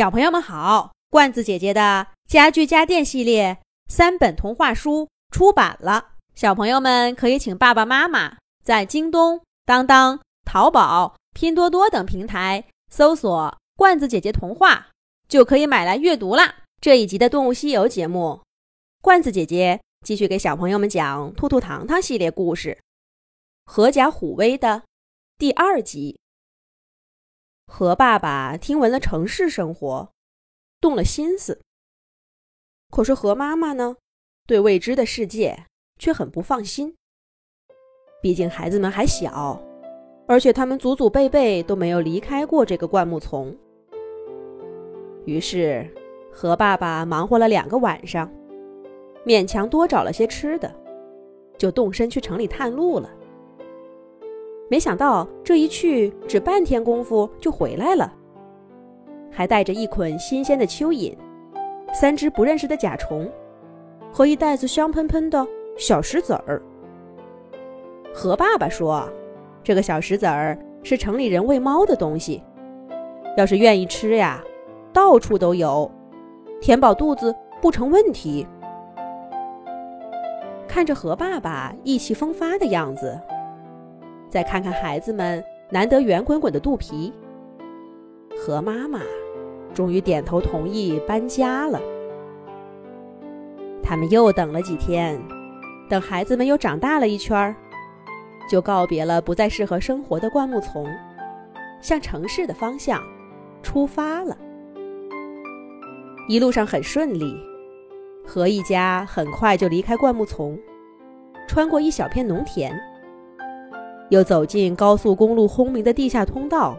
小朋友们好，罐子姐姐的家具家电系列三本童话书出版了，小朋友们可以请爸爸妈妈在京东、当当、淘宝、拼多多等平台搜索“罐子姐姐童话”，就可以买来阅读啦。这一集的《动物西游》节目，罐子姐姐继续给小朋友们讲《兔兔糖糖》系列故事，《狐假虎威》的第二集。河爸爸听闻了城市生活，动了心思。可是河妈妈呢，对未知的世界却很不放心。毕竟孩子们还小，而且他们祖祖辈辈都没有离开过这个灌木丛。于是，河爸爸忙活了两个晚上，勉强多找了些吃的，就动身去城里探路了。没想到这一去只半天功夫就回来了，还带着一捆新鲜的蚯蚓、三只不认识的甲虫和一袋子香喷喷的小石子儿。何爸爸说：“这个小石子儿是城里人喂猫的东西，要是愿意吃呀，到处都有，填饱肚子不成问题。”看着何爸爸意气风发的样子。再看看孩子们难得圆滚滚的肚皮，河妈妈终于点头同意搬家了。他们又等了几天，等孩子们又长大了一圈儿，就告别了不再适合生活的灌木丛，向城市的方向出发了。一路上很顺利，河一家很快就离开灌木丛，穿过一小片农田。又走进高速公路轰鸣的地下通道，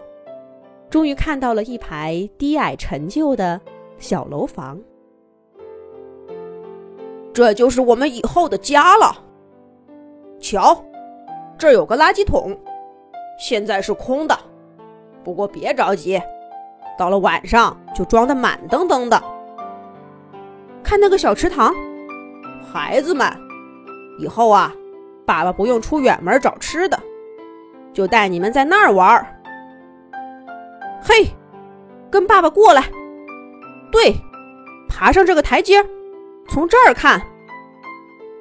终于看到了一排低矮陈旧的小楼房。这就是我们以后的家了。瞧，这有个垃圾桶，现在是空的，不过别着急，到了晚上就装得满登登的。看那个小池塘，孩子们，以后啊，爸爸不用出远门找吃的。就带你们在那儿玩儿。嘿，跟爸爸过来。对，爬上这个台阶，从这儿看，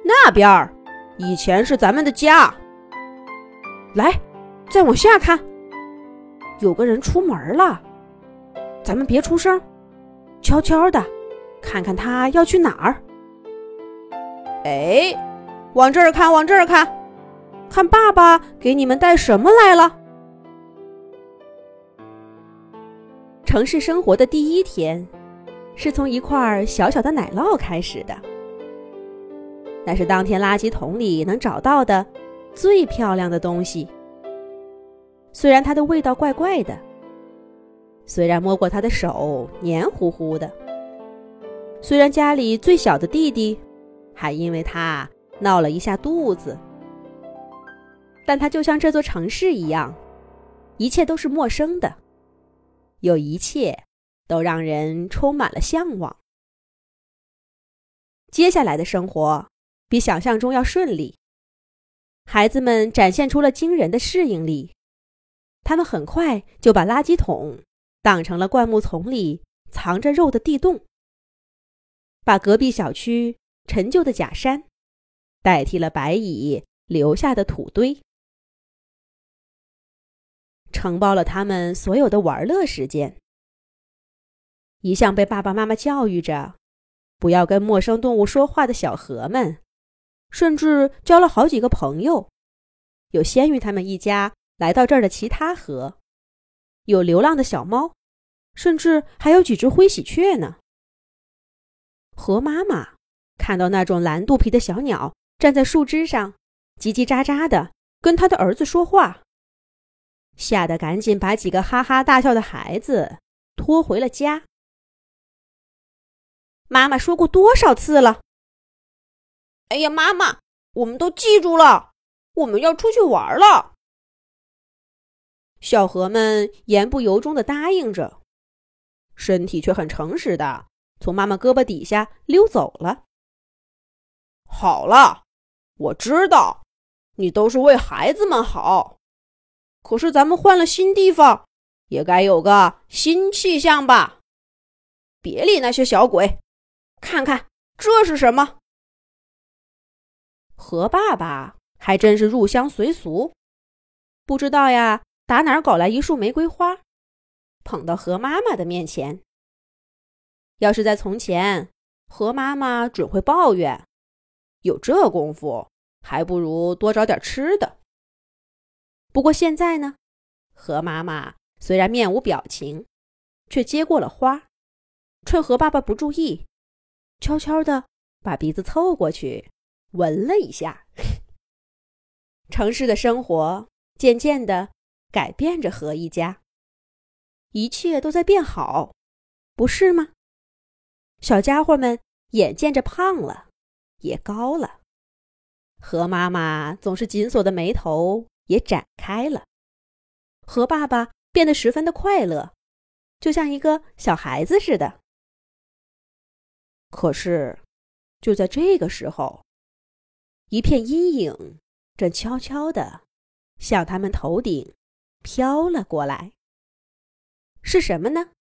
那边儿以前是咱们的家。来，再往下看，有个人出门了。咱们别出声，悄悄的看看他要去哪儿。哎，往这儿看，往这儿看。看爸爸给你们带什么来了？城市生活的第一天，是从一块小小的奶酪开始的。那是当天垃圾桶里能找到的最漂亮的东西。虽然它的味道怪怪的，虽然摸过它的手黏糊糊的，虽然家里最小的弟弟还因为它闹了一下肚子。但它就像这座城市一样，一切都是陌生的，有一切都让人充满了向往。接下来的生活比想象中要顺利，孩子们展现出了惊人的适应力，他们很快就把垃圾桶当成了灌木丛里藏着肉的地洞，把隔壁小区陈旧的假山代替了白蚁留下的土堆。承包了他们所有的玩乐时间。一向被爸爸妈妈教育着不要跟陌生动物说话的小河们，甚至交了好几个朋友，有先于他们一家来到这儿的其他河，有流浪的小猫，甚至还有几只灰喜鹊呢。河妈妈看到那种蓝肚皮的小鸟站在树枝上，叽叽喳喳的跟他的儿子说话。吓得赶紧把几个哈哈大笑的孩子拖回了家。妈妈说过多少次了？哎呀，妈妈，我们都记住了，我们要出去玩了。小河们言不由衷的答应着，身体却很诚实的从妈妈胳膊底下溜走了。好了，我知道，你都是为孩子们好。可是咱们换了新地方，也该有个新气象吧？别理那些小鬼，看看这是什么？何爸爸还真是入乡随俗，不知道呀，打哪儿搞来一束玫瑰花，捧到何妈妈的面前。要是在从前，何妈妈准会抱怨：有这功夫，还不如多找点吃的。不过现在呢，河妈妈虽然面无表情，却接过了花。趁何爸爸不注意，悄悄地把鼻子凑过去闻了一下。城市的生活渐渐地改变着何一家，一切都在变好，不是吗？小家伙们眼见着胖了，也高了。何妈妈总是紧锁的眉头也展开了。和爸爸变得十分的快乐，就像一个小孩子似的。可是，就在这个时候，一片阴影正悄悄地向他们头顶飘了过来。是什么呢？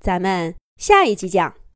咱们下一集讲。